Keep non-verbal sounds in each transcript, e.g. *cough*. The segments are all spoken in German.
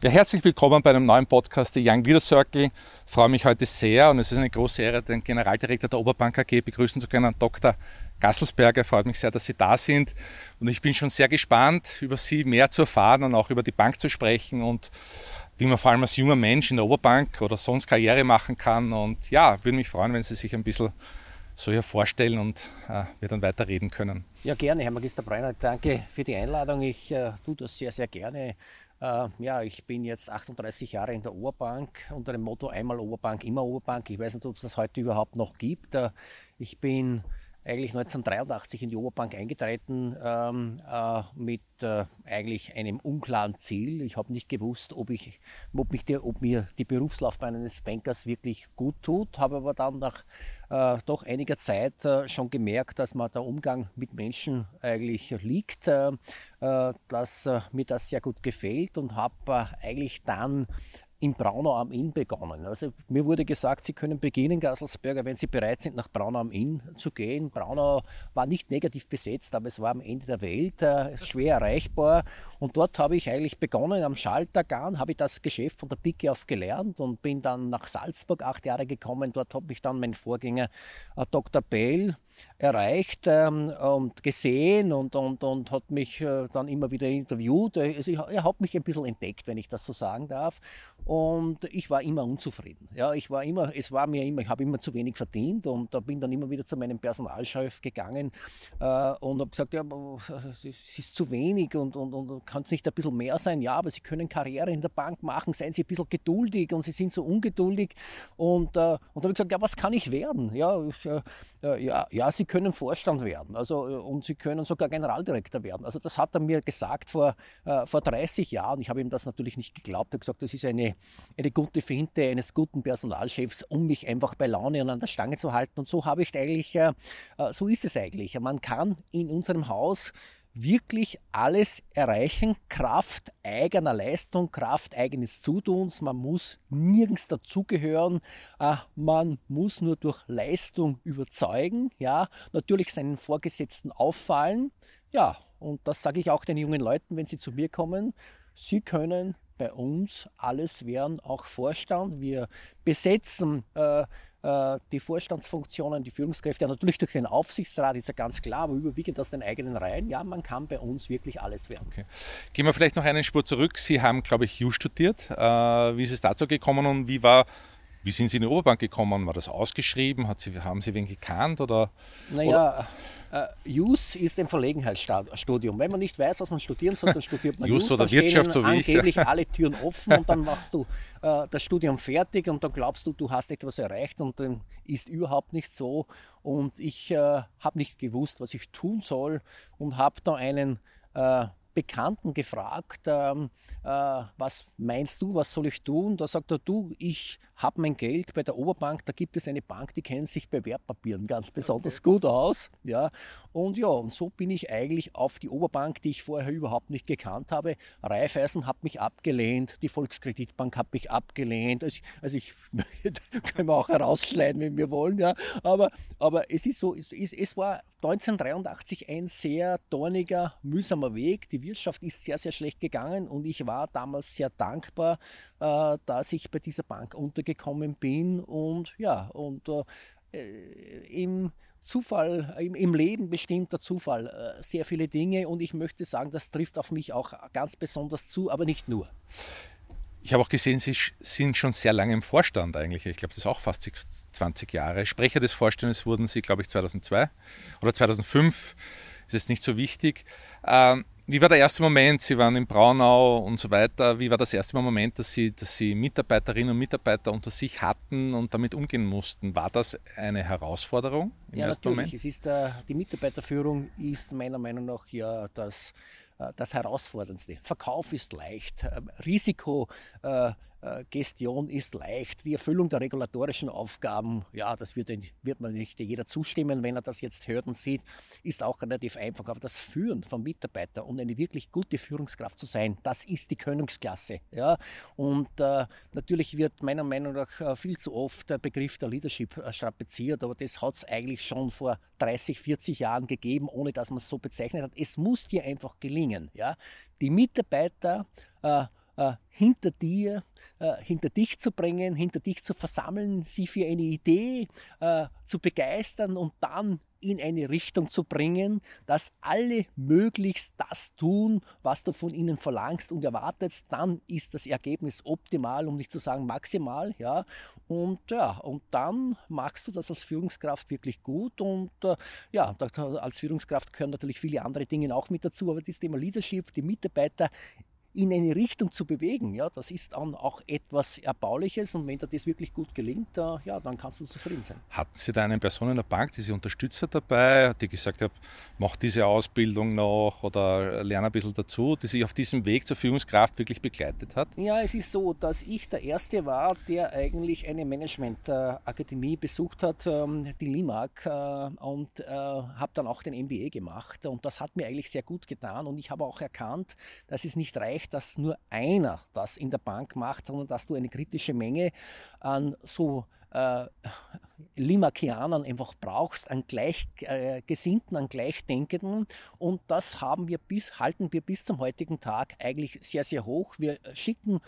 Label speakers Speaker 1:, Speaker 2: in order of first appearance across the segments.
Speaker 1: Ja, herzlich willkommen bei einem neuen Podcast der Young Leader Circle. Ich freue mich heute sehr und es ist eine große Ehre, den Generaldirektor der Oberbank AG begrüßen zu können, Dr. Gasselsberger. Freut mich sehr, dass Sie da sind und ich bin schon sehr gespannt, über Sie mehr zu erfahren und auch über die Bank zu sprechen und wie man vor allem als junger Mensch in der Oberbank oder sonst Karriere machen kann. Und ja, würde mich freuen, wenn Sie sich ein bisschen so hier vorstellen und äh, wir dann weiter reden können.
Speaker 2: Ja, gerne, Herr Magister Breiner. Danke für die Einladung. Ich äh, tue das sehr, sehr gerne. Äh, ja, ich bin jetzt 38 Jahre in der Oberbank unter dem Motto einmal Oberbank, immer Oberbank. Ich weiß nicht, ob es das heute überhaupt noch gibt. Äh, ich bin eigentlich 1983 in die Oberbank eingetreten ähm, äh, mit äh, eigentlich einem unklaren Ziel. Ich habe nicht gewusst, ob, ich, ob, mich die, ob mir die Berufslaufbahn eines Bankers wirklich gut tut, habe aber dann nach äh, doch einiger Zeit äh, schon gemerkt, dass mir der Umgang mit Menschen eigentlich liegt, äh, äh, dass mir das sehr gut gefällt und habe eigentlich dann in Braunau am Inn begonnen. Also mir wurde gesagt, Sie können beginnen, Gasselsberger, wenn Sie bereit sind, nach Braunau am Inn zu gehen. Braunau war nicht negativ besetzt, aber es war am Ende der Welt, äh, schwer erreichbar. Und dort habe ich eigentlich begonnen, am Schaltergarn habe ich das Geschäft von der Pike auf gelernt und bin dann nach Salzburg acht Jahre gekommen. Dort habe ich dann mein Vorgänger äh, Dr. Bell erreicht ähm, und gesehen und, und, und hat mich äh, dann immer wieder interviewt. Also ich, er hat mich ein bisschen entdeckt, wenn ich das so sagen darf. Und ich war immer unzufrieden. Ja, ich war immer, es war mir immer, ich habe immer zu wenig verdient und da bin dann immer wieder zu meinem Personalchef gegangen äh, und habe gesagt, ja, es ist zu wenig und, und, und kann es nicht ein bisschen mehr sein? Ja, aber Sie können Karriere in der Bank machen, seien Sie ein bisschen geduldig und Sie sind so ungeduldig. Und, äh, und habe ich gesagt, ja, was kann ich werden? Ja, ich, äh, ja, Sie können Vorstand werden also, äh, und Sie können sogar Generaldirektor werden. Also das hat er mir gesagt vor, äh, vor 30 Jahren. Ich habe ihm das natürlich nicht geglaubt. Er hat gesagt, das ist eine eine gute Finte eines guten Personalchefs, um mich einfach bei Laune und an der Stange zu halten. Und so habe ich eigentlich, äh, äh, so ist es eigentlich. Man kann in unserem Haus wirklich alles erreichen, Kraft eigener Leistung, Kraft eigenes Zutuns. Man muss nirgends dazugehören. Äh, man muss nur durch Leistung überzeugen. Ja, natürlich seinen Vorgesetzten auffallen. Ja, und das sage ich auch den jungen Leuten, wenn sie zu mir kommen. Sie können bei uns alles werden, auch Vorstand. Wir besetzen äh, die Vorstandsfunktionen, die Führungskräfte, natürlich durch den Aufsichtsrat, ist ja ganz klar, aber überwiegend aus den eigenen Reihen. Ja, man kann bei uns wirklich alles werden. Okay.
Speaker 1: Gehen wir vielleicht noch einen Spur zurück. Sie haben, glaube ich, Jus studiert. Äh, wie ist es dazu gekommen und wie war wie sind Sie in die Oberbank gekommen? War das ausgeschrieben? Sie, haben Sie wen gekannt? Oder,
Speaker 2: naja, oder? Uh, JUS ist ein Verlegenheitsstudium. Wenn man nicht weiß, was man studieren soll, dann studiert man *laughs* JUS.
Speaker 1: oder Wirtschaft, so wie
Speaker 2: angeblich ich. *laughs* alle Türen offen und dann machst du uh, das Studium fertig und dann glaubst du, du hast etwas erreicht und dann ist überhaupt nicht so. Und ich uh, habe nicht gewusst, was ich tun soll und habe da einen Bekannten gefragt, ähm, äh, was meinst du, was soll ich tun? Da sagt er, du, ich habe mein Geld bei der Oberbank, da gibt es eine Bank, die kennt sich bei Wertpapieren ganz besonders okay. gut aus. Ja. Und ja, und so bin ich eigentlich auf die Oberbank, die ich vorher überhaupt nicht gekannt habe. Raiffeisen hat mich abgelehnt, die Volkskreditbank hat mich abgelehnt. Also ich, also ich *laughs* können wir auch herausschneiden, wenn wir wollen, ja. Aber, aber es ist so, es, es war 1983 ein sehr dorniger, mühsamer Weg. Die Wirtschaft ist sehr, sehr schlecht gegangen und ich war damals sehr dankbar, äh, dass ich bei dieser Bank untergekommen bin und ja, und äh, im Zufall, im, im, Leben bestimmt der Zufall äh, sehr viele Dinge und ich möchte sagen, das trifft auf mich auch ganz besonders zu, aber nicht nur.
Speaker 1: Ich habe auch gesehen, Sie sind schon sehr lange im Vorstand eigentlich. Ich glaube, das ist auch fast 20 Jahre. Sprecher des Vorstandes wurden Sie, glaube ich, 2002 oder 2005. Ist jetzt nicht so wichtig. Ähm, wie war der erste Moment? Sie waren in Braunau und so weiter. Wie war das erste Moment, dass Sie, dass Sie Mitarbeiterinnen und Mitarbeiter unter sich hatten und damit umgehen mussten? War das eine Herausforderung
Speaker 2: im ja, ersten natürlich. Moment? Es ist, äh, die Mitarbeiterführung ist meiner Meinung nach ja das, das Herausforderndste. Verkauf ist leicht, äh, Risiko äh, äh, Gestion ist leicht. Die Erfüllung der regulatorischen Aufgaben, ja, das wird, wird man nicht jeder zustimmen, wenn er das jetzt hört und sieht, ist auch relativ einfach. Aber das Führen von Mitarbeitern und eine wirklich gute Führungskraft zu sein, das ist die Königsklasse. Ja? Und äh, natürlich wird meiner Meinung nach äh, viel zu oft der Begriff der Leadership äh, strapaziert, aber das hat es eigentlich schon vor 30, 40 Jahren gegeben, ohne dass man es so bezeichnet hat. Es muss dir einfach gelingen. Ja? Die Mitarbeiter äh, äh, hinter dir, äh, hinter dich zu bringen, hinter dich zu versammeln, sie für eine Idee äh, zu begeistern und dann in eine Richtung zu bringen, dass alle möglichst das tun, was du von ihnen verlangst und erwartest, dann ist das Ergebnis optimal, um nicht zu sagen maximal, ja. Und ja, und dann machst du das als Führungskraft wirklich gut und äh, ja, als Führungskraft gehören natürlich viele andere Dinge auch mit dazu, aber das Thema Leadership, die Mitarbeiter in eine Richtung zu bewegen, ja, das ist dann auch etwas Erbauliches und wenn dir das wirklich gut gelingt, äh, ja, dann kannst du zufrieden sein.
Speaker 1: Hatten Sie da eine Person in der Bank, die Sie unterstützt hat dabei, die gesagt hat, mach diese Ausbildung noch oder lerne ein bisschen dazu, die sich auf diesem Weg zur Führungskraft wirklich begleitet hat?
Speaker 2: Ja, es ist so, dass ich der Erste war, der eigentlich eine Managementakademie besucht hat, ähm, die LIMAG, äh, und äh, habe dann auch den MBA gemacht und das hat mir eigentlich sehr gut getan und ich habe auch erkannt, dass es nicht reicht, dass nur einer das in der Bank macht, sondern dass du eine kritische Menge an so äh, Limakianern einfach brauchst, an Gleichgesinnten, äh, an Gleichdenkenden. Und das haben wir bis, halten wir bis zum heutigen Tag eigentlich sehr, sehr hoch. Wir schicken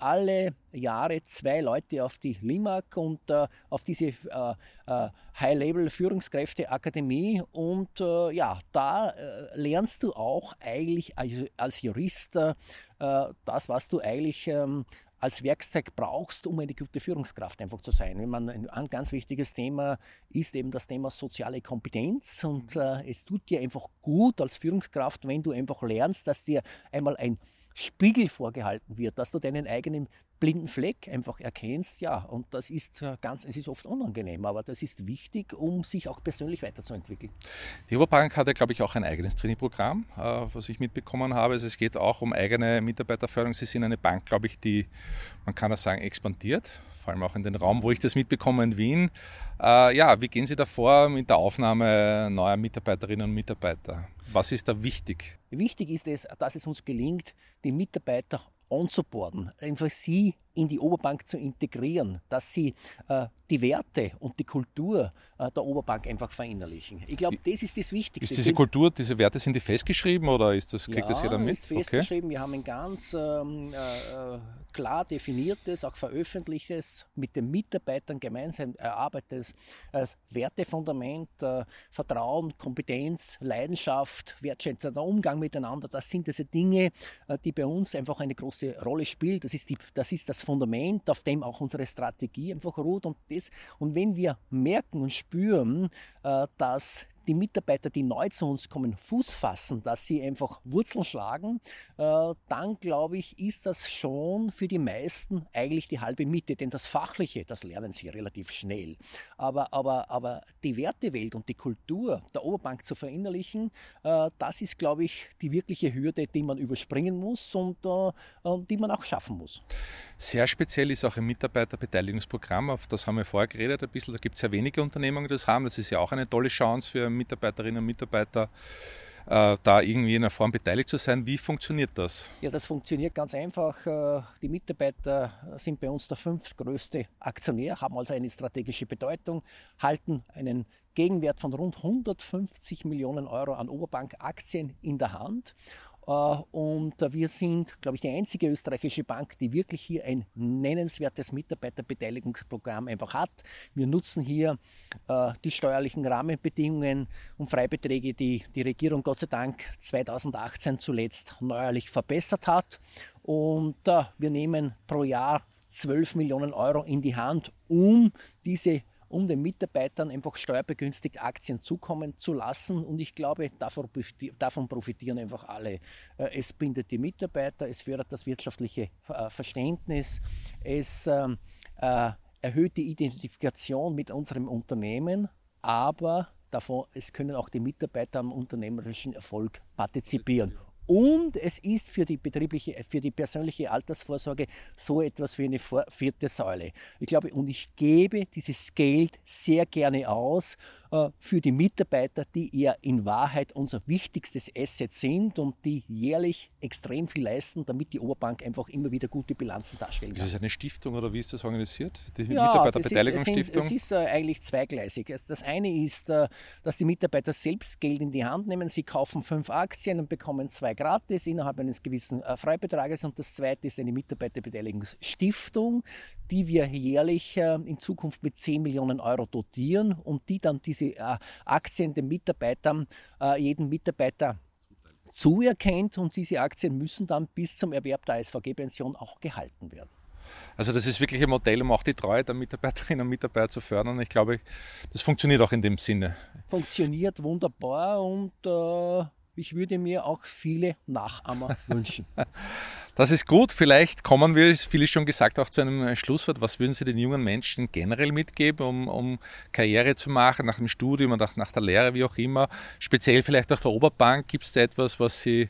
Speaker 2: alle Jahre zwei Leute auf die LIMAG und äh, auf diese äh, äh, High-Level-Führungskräfte-Akademie. Und äh, ja, da äh, lernst du auch eigentlich als Jurist äh, das, was du eigentlich ähm, als Werkzeug brauchst, um eine gute Führungskraft einfach zu sein. Wenn man ein, ganz wichtiges Thema ist eben das Thema soziale Kompetenz und es tut dir einfach gut als Führungskraft, wenn du einfach lernst, dass dir einmal ein Spiegel vorgehalten wird, dass du deinen eigenen blinden Fleck einfach erkennst, ja, und das ist äh, ganz, es ist oft unangenehm, aber das ist wichtig, um sich auch persönlich weiterzuentwickeln.
Speaker 1: Die Oberbank hat ja, glaube ich, auch ein eigenes Trainingprogramm, äh, was ich mitbekommen habe. Also es geht auch um eigene Mitarbeiterförderung. Sie sind eine Bank, glaube ich, die, man kann das sagen, expandiert, vor allem auch in den Raum, wo ich das mitbekomme in Wien. Äh, ja, wie gehen Sie da vor mit der Aufnahme neuer Mitarbeiterinnen und Mitarbeiter? Was ist da wichtig?
Speaker 2: Wichtig ist es, dass es uns gelingt, die Mitarbeiter onzuboarden, einfach sie in die Oberbank zu integrieren, dass sie äh, die Werte und die Kultur äh, der Oberbank einfach verinnerlichen. Ich glaube, das ist das Wichtigste.
Speaker 1: Ist diese Kultur, diese Werte, sind die festgeschrieben oder ist das, kriegt ja, das jeder mit?
Speaker 2: ist festgeschrieben. Okay. Wir haben ein ganz ähm, äh, klar definiertes, auch veröffentlichtes, mit den Mitarbeitern gemeinsam erarbeitetes äh, Wertefundament, äh, Vertrauen, Kompetenz, Leidenschaft, wertschätzender Umgang miteinander. Das sind diese Dinge, äh, die bei uns einfach eine große Rolle spielen. Das ist, die, das ist das Fundament, auf dem auch unsere Strategie einfach ruht. Und, das, und wenn wir merken und spüren, äh, dass die Mitarbeiter, die neu zu uns kommen, Fuß fassen, dass sie einfach Wurzeln schlagen, äh, dann glaube ich, ist das schon für die meisten eigentlich die halbe Miete. Denn das Fachliche, das lernen sie relativ schnell. Aber, aber, aber die Wertewelt und die Kultur der Oberbank zu verinnerlichen, äh, das ist, glaube ich, die wirkliche Hürde, die man überspringen muss und äh, die man auch schaffen muss.
Speaker 1: Sehr speziell ist auch ein Mitarbeiterbeteiligungsprogramm, auf das haben wir vorher geredet ein bisschen. Da gibt es ja wenige Unternehmungen, die das haben. Das ist ja auch eine tolle Chance für Mitarbeiterinnen und Mitarbeiter, äh, da irgendwie in einer Form beteiligt zu sein. Wie funktioniert das?
Speaker 2: Ja, das funktioniert ganz einfach. Äh, die Mitarbeiter sind bei uns der fünftgrößte Aktionär, haben also eine strategische Bedeutung, halten einen Gegenwert von rund 150 Millionen Euro an Oberbank-Aktien in der Hand und wir sind, glaube ich, die einzige österreichische Bank, die wirklich hier ein nennenswertes Mitarbeiterbeteiligungsprogramm einfach hat. Wir nutzen hier äh, die steuerlichen Rahmenbedingungen und Freibeträge, die die Regierung Gott sei Dank 2018 zuletzt neuerlich verbessert hat. Und äh, wir nehmen pro Jahr 12 Millionen Euro in die Hand, um diese um den Mitarbeitern einfach steuerbegünstigt Aktien zukommen zu lassen. Und ich glaube, davon profitieren einfach alle. Äh, es bindet die Mitarbeiter, es fördert das wirtschaftliche äh, Verständnis, es ähm, äh, erhöht die Identifikation mit unserem Unternehmen, aber davon, es können auch die Mitarbeiter am unternehmerischen Erfolg partizipieren. Und es ist für die betriebliche, für die persönliche Altersvorsorge so etwas wie eine vierte Säule. Ich glaube, und ich gebe dieses Geld sehr gerne aus für die Mitarbeiter, die ja in Wahrheit unser wichtigstes Asset sind und die jährlich extrem viel leisten, damit die Oberbank einfach immer wieder gute Bilanzen darstellen kann.
Speaker 1: Ist es eine Stiftung oder wie ist das organisiert?
Speaker 2: Die ja, Mitarbeiterbeteiligungsstiftung? Es ist, es ist äh, eigentlich zweigleisig. Das eine ist, äh, dass die Mitarbeiter selbst Geld in die Hand nehmen. Sie kaufen fünf Aktien und bekommen zwei gratis innerhalb eines gewissen Freibetrages. Und das zweite ist eine Mitarbeiterbeteiligungsstiftung, die wir jährlich in Zukunft mit 10 Millionen Euro dotieren und die dann diese diese äh, Aktien den Mitarbeitern, äh, jeden Mitarbeiter zuerkennt und diese Aktien müssen dann bis zum Erwerb der SVG-Pension auch gehalten werden.
Speaker 1: Also das ist wirklich ein Modell, um auch die Treue der Mitarbeiterinnen und Mitarbeiter zu fördern. Ich glaube, das funktioniert auch in dem Sinne.
Speaker 2: Funktioniert wunderbar und äh, ich würde mir auch viele Nachahmer *laughs* wünschen.
Speaker 1: Das ist gut. Vielleicht kommen wir, viele schon gesagt, auch zu einem Schlusswort. Was würden Sie den jungen Menschen generell mitgeben, um, um Karriere zu machen, nach dem Studium und nach, nach der Lehre, wie auch immer? Speziell vielleicht auch der Oberbank. Gibt es da etwas, was Sie äh,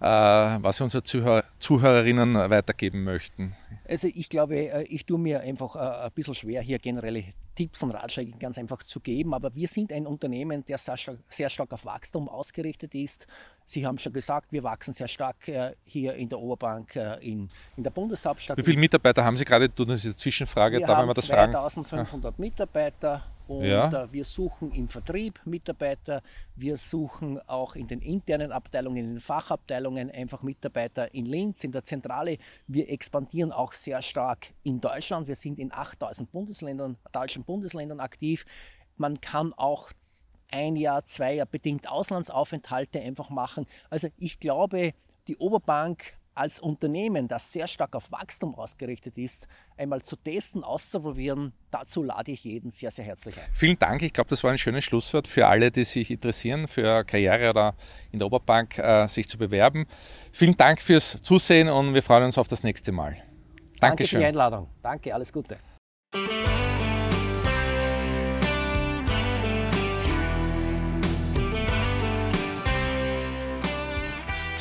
Speaker 1: was Sie unseren Zuhör Zuhörerinnen weitergeben möchten?
Speaker 2: Also ich glaube, äh, ich tue mir einfach äh, ein bisschen schwer, hier generelle Tipps und Ratschläge ganz einfach zu geben, aber wir sind ein Unternehmen, der sehr stark, auf Wachstum ausgerichtet ist. Sie haben schon gesagt, wir wachsen sehr stark hier in der Oberbank in, in der Bundeshauptstadt.
Speaker 1: Wie viele Mitarbeiter haben Sie gerade? Das ist eine Zwischenfrage,
Speaker 2: wir haben wir das 2500 fragen? Mitarbeiter und ja. Wir suchen im Vertrieb Mitarbeiter, wir suchen auch in den internen Abteilungen, in den Fachabteilungen einfach Mitarbeiter in Linz, in der Zentrale. Wir expandieren auch sehr stark in Deutschland. Wir sind in 8000 Bundesländern, deutschen Bundesländern aktiv. Man kann auch ein Jahr, zwei Jahre bedingt Auslandsaufenthalte einfach machen. Also ich glaube, die Oberbank als Unternehmen, das sehr stark auf Wachstum ausgerichtet ist, einmal zu testen, auszuprobieren, dazu lade ich jeden sehr, sehr herzlich ein.
Speaker 1: Vielen Dank. Ich glaube, das war ein schönes Schlusswort für alle, die sich interessieren, für Karriere oder in der Oberbank äh, sich zu bewerben. Vielen Dank fürs Zusehen und wir freuen uns auf das nächste Mal.
Speaker 2: Dankeschön. Danke für die Einladung. Danke, alles Gute.